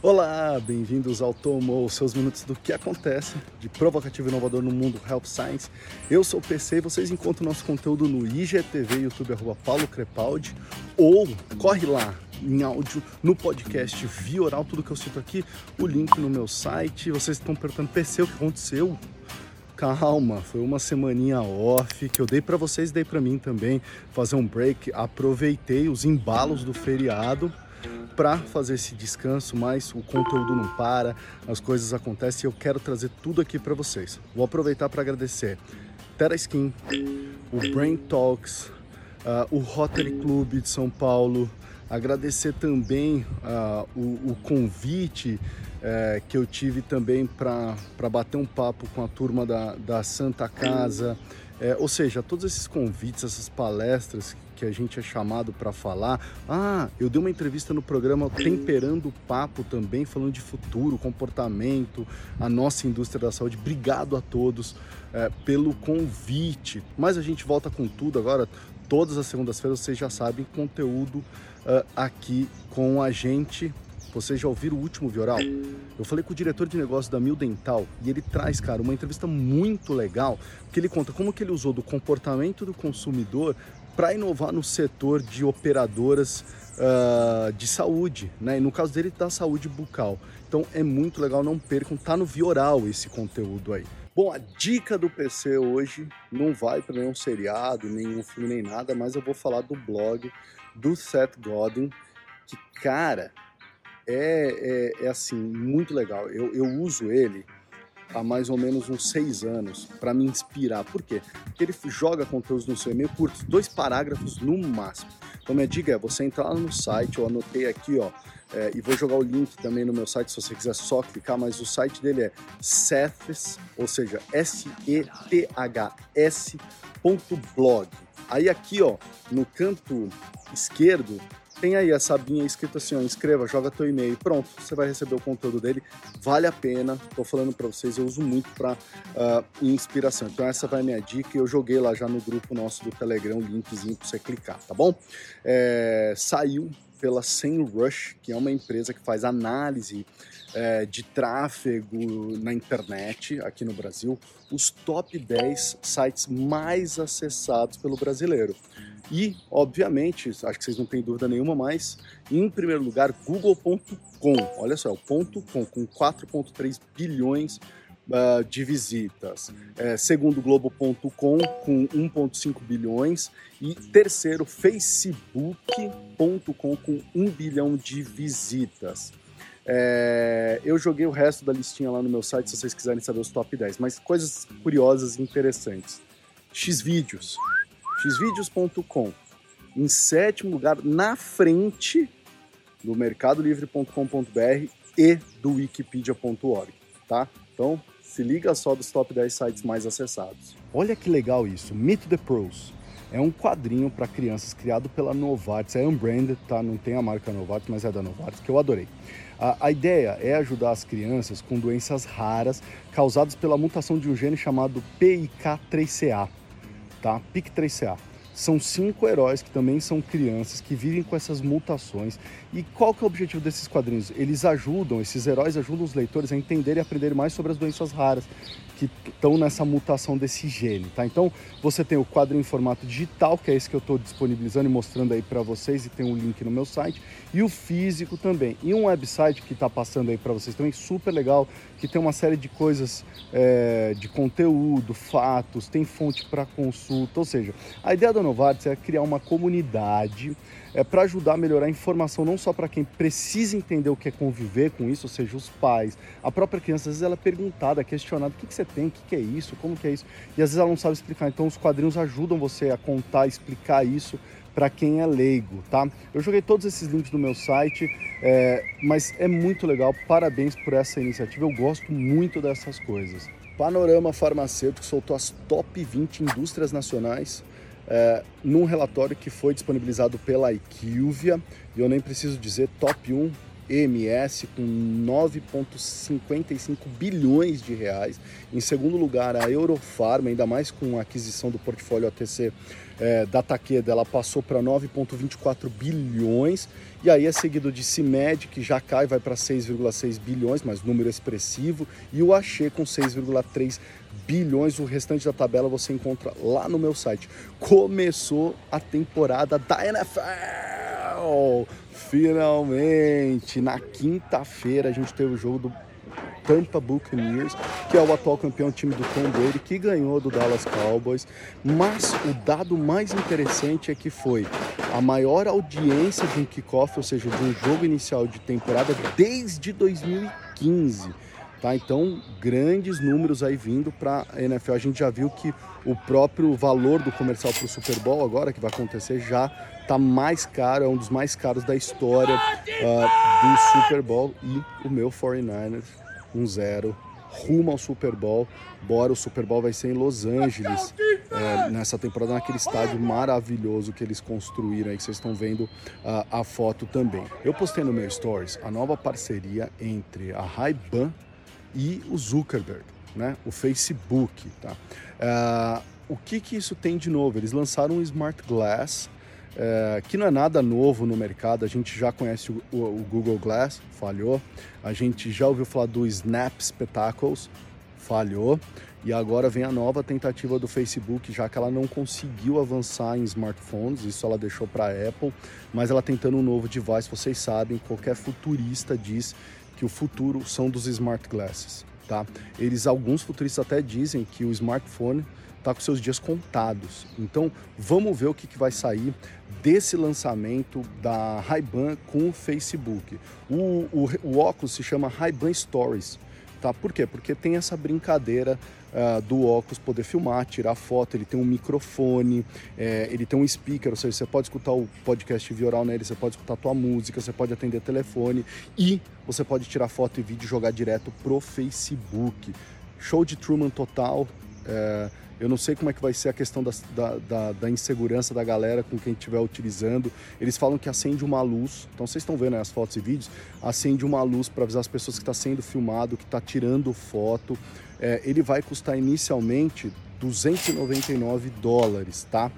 Olá, bem-vindos ao Tomo, seus minutos do que acontece de provocativo e inovador no mundo Health Science. Eu sou o PC e vocês encontram nosso conteúdo no IGTV, YouTube, arroba Paulo Crepaldi, ou corre lá em áudio no podcast via oral, tudo que eu cito aqui, o link no meu site. Vocês estão perguntando, PC, o que aconteceu? Calma, foi uma semaninha off que eu dei para vocês, dei para mim também, fazer um break. Aproveitei os embalos do feriado para fazer esse descanso, mas o conteúdo não para, as coisas acontecem e eu quero trazer tudo aqui para vocês. Vou aproveitar para agradecer Terra Skin, o Brain Talks, uh, o Rotary Club de São Paulo, agradecer também uh, o, o, convite uh, que eu tive também para bater um papo com a turma da, da Santa Casa, é, ou seja, todos esses convites, essas palestras que a gente é chamado para falar. Ah, eu dei uma entrevista no programa Temperando o Papo também, falando de futuro, comportamento, a nossa indústria da saúde. Obrigado a todos é, pelo convite. Mas a gente volta com tudo agora. Todas as segundas-feiras vocês já sabem, conteúdo uh, aqui com a gente vocês já ouviram o último Vioral? Eu falei com o diretor de negócio da Mil Dental e ele traz, cara, uma entrevista muito legal, que ele conta como que ele usou do comportamento do consumidor para inovar no setor de operadoras uh, de saúde, né? E no caso dele, da saúde bucal. Então é muito legal, não percam, tá no Vioral esse conteúdo aí. Bom, a dica do PC hoje não vai para nenhum seriado, nenhum filme, nem nada, mas eu vou falar do blog do Seth Godin, que, cara, é, é, é assim, muito legal. Eu, eu uso ele há mais ou menos uns seis anos para me inspirar. Por quê? Porque ele joga conteúdos no seu e-mail curtos, dois parágrafos no máximo. Então minha dica é você entrar no site, eu anotei aqui, ó, é, e vou jogar o link também no meu site se você quiser só clicar, mas o site dele é seths, ou seja, S-E-T-H-S.blog. Aí aqui, ó, no canto esquerdo, tem aí a sabinha escrito assim, ó, inscreva, joga teu e-mail, pronto, você vai receber o conteúdo dele, vale a pena, tô falando para vocês, eu uso muito para uh, ah, inspiração, então essa vai minha dica, eu joguei lá já no grupo nosso do Telegram, linkzinho para você clicar, tá bom? É, saiu pela SEMrush, que é uma empresa que faz análise é, de tráfego na internet aqui no Brasil, os top 10 sites mais acessados pelo brasileiro. E, obviamente, acho que vocês não têm dúvida nenhuma, mas em primeiro lugar, google.com. Olha só, o ponto .com com 4,3 bilhões uh, de visitas. É, segundo, Globo.com com 1,5 bilhões. E terceiro, Facebook.com com 1 bilhão de visitas. É, eu joguei o resto da listinha lá no meu site se vocês quiserem saber os top 10, mas coisas curiosas e interessantes. Xvideos xvideos.com, em sétimo lugar, na frente do mercadolivre.com.br e do wikipedia.org, tá? Então, se liga só dos top 10 sites mais acessados. Olha que legal isso, Meet the Pros. É um quadrinho para crianças criado pela Novartis, é unbranded, tá? Não tem a marca Novartis, mas é da Novartis, que eu adorei. A, a, ideia é ajudar as crianças com doenças raras causadas pela mutação de um gene chamado PIK3CA tá? PIC3CA. São cinco heróis que também são crianças que vivem com essas mutações. E qual que é o objetivo desses quadrinhos? Eles ajudam, esses heróis ajudam os leitores a entender e aprender mais sobre as doenças raras que estão nessa mutação desse gene, tá? Então, você tem o quadro em formato digital, que é esse que eu estou disponibilizando e mostrando aí para vocês e tem um link no meu site, e o físico também. E um website que está passando aí para vocês também, super legal, que tem uma série de coisas é, de conteúdo, fatos, tem fonte para consulta, ou seja, a ideia da Novartis é criar uma comunidade é, para ajudar a melhorar a informação não só para quem precisa entender o que é conviver com isso, ou seja, os pais, a própria criança, às vezes ela é perguntada, questionada, o que, que você tem, o que, que é isso, como que é isso, e às vezes ela não sabe explicar, então os quadrinhos ajudam você a contar, explicar isso para quem é leigo, tá? Eu joguei todos esses links no meu site, é, mas é muito legal, parabéns por essa iniciativa, eu gosto muito dessas coisas. Panorama Farmacêutico soltou as top 20 indústrias nacionais é, num relatório que foi disponibilizado pela IQVIA, e eu nem preciso dizer, top 1 EMS com 9,55 bilhões de reais. Em segundo lugar, a Eurofarma, ainda mais com a aquisição do portfólio ATC é, da Takeda ela passou para 9,24 bilhões. E aí é seguido de CIMED, que já cai, vai para 6,6 bilhões, mas número expressivo. E o Axê com 6,3 bilhões. O restante da tabela você encontra lá no meu site. Começou a temporada da NFL! Finalmente! Na quinta-feira a gente teve o jogo do Tampa Buccaneers, que é o atual campeão time do Tom Brady, que ganhou do Dallas Cowboys. Mas o dado mais interessante é que foi a maior audiência de um kickoff, ou seja, de um jogo inicial de temporada desde 2015. Tá? Então, grandes números aí vindo para a NFL. A gente já viu que o próprio valor do comercial para o Super Bowl, agora que vai acontecer, já está mais caro, é um dos mais caros da história uh, do Super Bowl. E o meu 49ers, um zero, rumo ao Super Bowl. Bora, o Super Bowl vai ser em Los Angeles é, nessa temporada, naquele estádio maravilhoso que eles construíram aí, que vocês estão vendo uh, a foto também. Eu postei no meu Stories a nova parceria entre a Ray-Ban e o Zuckerberg, né? o Facebook. Tá? Uh, o que, que isso tem de novo? Eles lançaram um Smart Glass, uh, que não é nada novo no mercado, a gente já conhece o, o, o, Google Glass, falhou, a gente já ouviu falar do Snap Spectacles, falhou, e agora vem a nova tentativa do Facebook, já que ela não conseguiu avançar em smartphones, isso ela deixou para a Apple, mas ela tentando um novo device, vocês sabem, qualquer futurista diz que o futuro são dos smart glasses, tá? Eles, alguns futuristas até dizem que o smartphone está com seus dias contados. Então, vamos ver o que, que vai sair desse lançamento da Ray-Ban com o Facebook. O, o, o óculos se chama Ray-Ban Stories. Tá? Por quê? Porque tem essa brincadeira uh, do óculos poder filmar, tirar foto, ele tem um microfone, é, ele tem um speaker, ou seja, você pode escutar o podcast via oral nele, você pode escutar a tua música, você pode atender telefone e você pode tirar foto e vídeo e jogar direto pro Facebook. Show de Truman total. É, eu não sei como é que vai ser a questão da, da, da insegurança da galera com quem estiver utilizando. Eles falam que acende uma luz, então vocês estão vendo aí as fotos e vídeos, acende uma luz para avisar as pessoas que está sendo filmado, que está tirando foto. É, ele vai custar inicialmente 299 dólares, tá?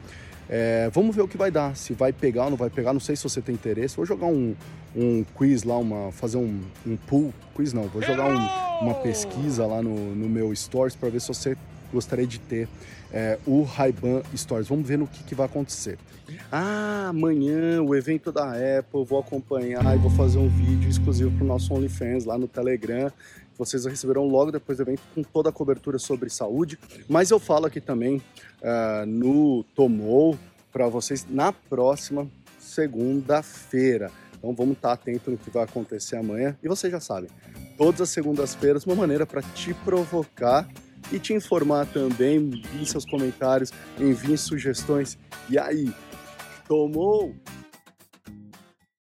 É, vamos ver o que vai dar, se vai pegar ou não vai pegar. Não sei se você tem interesse. Vou jogar um, um quiz lá, uma, fazer um, um pool. Quiz não, vou jogar um, uma pesquisa lá no, no meu Stories para ver se você gostaria de ter é, o Ray-Ban Stories. Vamos ver no que, que vai acontecer. Ah, amanhã o evento da Apple, vou acompanhar e vou fazer um vídeo exclusivo para o nosso OnlyFans lá no Telegram. Vocês receberão logo depois do evento com toda a cobertura sobre saúde. Mas eu falo aqui também uh, no Tomou para vocês na próxima segunda-feira. Então vamos estar atento no que vai acontecer amanhã. E vocês já sabem, todas as segundas-feiras, uma maneira para te provocar e te informar também. Envie seus comentários, envie sugestões. E aí, tomou?